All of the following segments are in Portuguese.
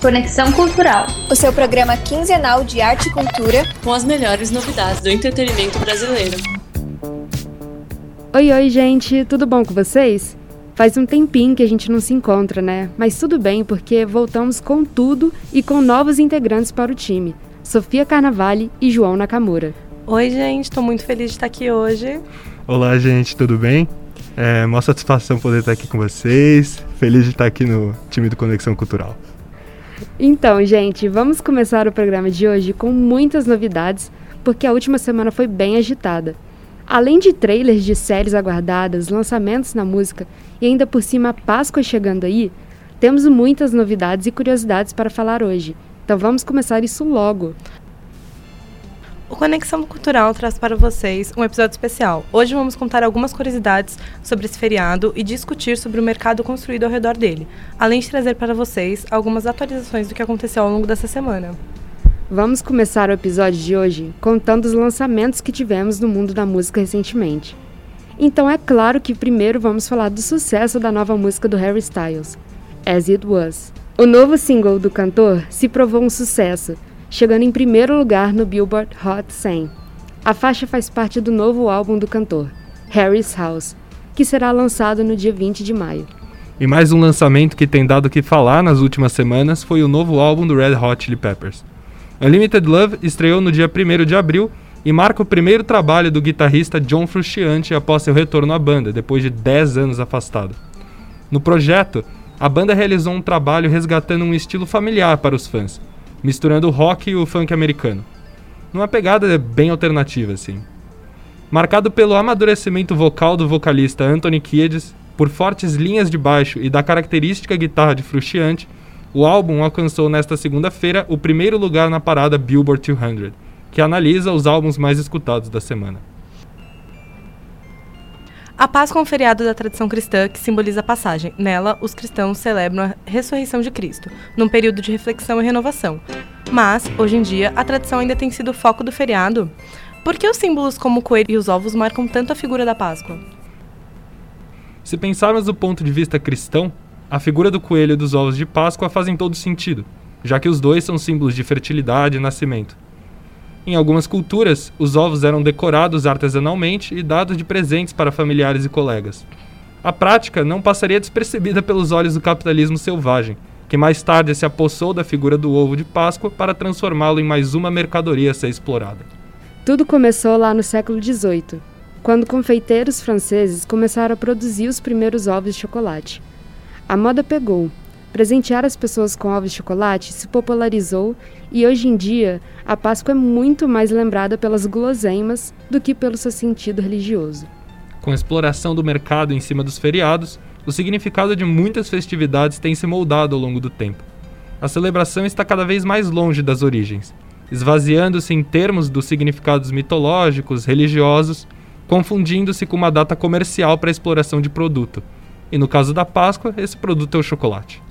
Conexão Cultural. O seu programa quinzenal de arte e cultura com as melhores novidades do entretenimento brasileiro. Oi, oi, gente, tudo bom com vocês? Faz um tempinho que a gente não se encontra, né? Mas tudo bem, porque voltamos com tudo e com novos integrantes para o time: Sofia Carnavale e João Nakamura. Oi, gente, estou muito feliz de estar aqui hoje. Olá, gente, tudo bem? É uma satisfação poder estar aqui com vocês. Feliz de estar aqui no time do Conexão Cultural. Então, gente, vamos começar o programa de hoje com muitas novidades, porque a última semana foi bem agitada. Além de trailers de séries aguardadas, lançamentos na música e ainda por cima a Páscoa chegando aí, temos muitas novidades e curiosidades para falar hoje. Então vamos começar isso logo. O Conexão Cultural traz para vocês um episódio especial. Hoje vamos contar algumas curiosidades sobre esse feriado e discutir sobre o mercado construído ao redor dele, além de trazer para vocês algumas atualizações do que aconteceu ao longo dessa semana. Vamos começar o episódio de hoje contando os lançamentos que tivemos no mundo da música recentemente. Então é claro que primeiro vamos falar do sucesso da nova música do Harry Styles, As It Was. O novo single do cantor se provou um sucesso chegando em primeiro lugar no Billboard Hot 100. A faixa faz parte do novo álbum do cantor, Harry's House, que será lançado no dia 20 de maio. E mais um lançamento que tem dado o que falar nas últimas semanas foi o novo álbum do Red Hot Chili Peppers. Unlimited Love estreou no dia 1 de abril e marca o primeiro trabalho do guitarrista John Frusciante após seu retorno à banda, depois de 10 anos afastado. No projeto, a banda realizou um trabalho resgatando um estilo familiar para os fãs, misturando o rock e o funk americano. Numa pegada bem alternativa, assim. Marcado pelo amadurecimento vocal do vocalista Anthony Kiedis, por fortes linhas de baixo e da característica guitarra de Frusciante, o álbum alcançou nesta segunda-feira o primeiro lugar na parada Billboard 200, que analisa os álbuns mais escutados da semana. A Páscoa é um feriado da tradição cristã que simboliza a passagem. Nela, os cristãos celebram a ressurreição de Cristo, num período de reflexão e renovação. Mas, hoje em dia, a tradição ainda tem sido o foco do feriado. Por que os símbolos como o coelho e os ovos marcam tanto a figura da Páscoa? Se pensarmos do ponto de vista cristão, a figura do coelho e dos ovos de Páscoa fazem todo sentido, já que os dois são símbolos de fertilidade e nascimento. Em algumas culturas, os ovos eram decorados artesanalmente e dados de presentes para familiares e colegas. A prática não passaria despercebida pelos olhos do capitalismo selvagem, que mais tarde se apossou da figura do ovo de Páscoa para transformá-lo em mais uma mercadoria a ser explorada. Tudo começou lá no século XVIII, quando confeiteiros franceses começaram a produzir os primeiros ovos de chocolate. A moda pegou Presentear as pessoas com ovos de chocolate se popularizou e hoje em dia a Páscoa é muito mais lembrada pelas guloseimas do que pelo seu sentido religioso. Com a exploração do mercado em cima dos feriados, o significado de muitas festividades tem se moldado ao longo do tempo. A celebração está cada vez mais longe das origens, esvaziando-se em termos dos significados mitológicos, religiosos, confundindo-se com uma data comercial para a exploração de produto. E no caso da Páscoa, esse produto é o chocolate.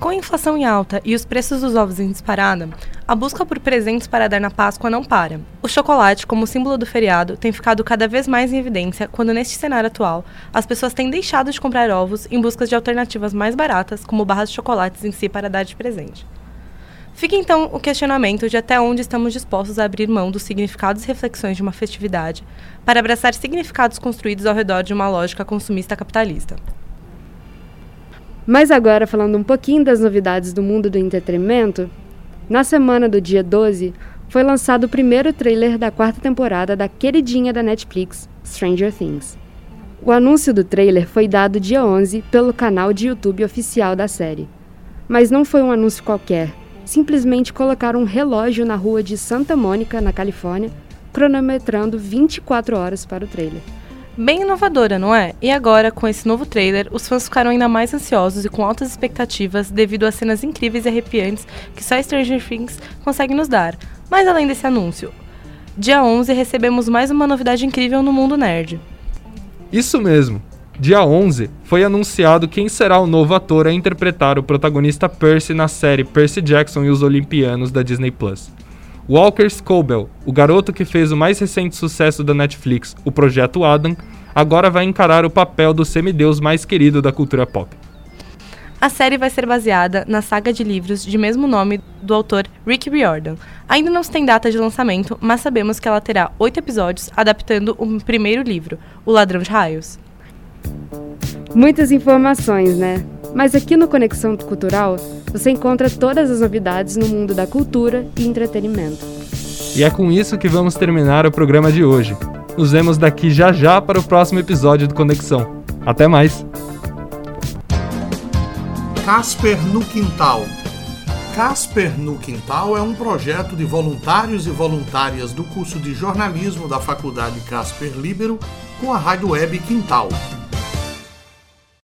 Com a inflação em alta e os preços dos ovos em disparada, a busca por presentes para dar na Páscoa não para. O chocolate, como símbolo do feriado, tem ficado cada vez mais em evidência quando, neste cenário atual, as pessoas têm deixado de comprar ovos em busca de alternativas mais baratas, como barras de chocolates em si, para dar de presente. Fica então o questionamento de até onde estamos dispostos a abrir mão dos significados e reflexões de uma festividade para abraçar significados construídos ao redor de uma lógica consumista capitalista. Mas agora, falando um pouquinho das novidades do mundo do entretenimento, na semana do dia 12 foi lançado o primeiro trailer da quarta temporada da queridinha da Netflix, Stranger Things. O anúncio do trailer foi dado dia 11 pelo canal de YouTube oficial da série. Mas não foi um anúncio qualquer, simplesmente colocaram um relógio na rua de Santa Mônica, na Califórnia, cronometrando 24 horas para o trailer. Bem inovadora, não é? E agora, com esse novo trailer, os fãs ficaram ainda mais ansiosos e com altas expectativas devido às cenas incríveis e arrepiantes que só Stranger Things consegue nos dar. Mas além desse anúncio, dia 11 recebemos mais uma novidade incrível no mundo nerd. Isso mesmo. Dia 11 foi anunciado quem será o novo ator a interpretar o protagonista Percy na série Percy Jackson e os Olimpianos da Disney Plus. Walker Scobell, o garoto que fez o mais recente sucesso da Netflix, o Projeto Adam, agora vai encarar o papel do semideus mais querido da cultura pop. A série vai ser baseada na saga de livros de mesmo nome do autor Rick Riordan. Ainda não se tem data de lançamento, mas sabemos que ela terá oito episódios adaptando o primeiro livro, O Ladrão de Raios. Muitas informações, né? Mas aqui no Conexão Cultural você encontra todas as novidades no mundo da cultura e entretenimento. E é com isso que vamos terminar o programa de hoje. Nos vemos daqui já já para o próximo episódio do Conexão. Até mais! Casper no Quintal. Casper no Quintal é um projeto de voluntários e voluntárias do curso de jornalismo da Faculdade Casper Libero com a rádio web Quintal.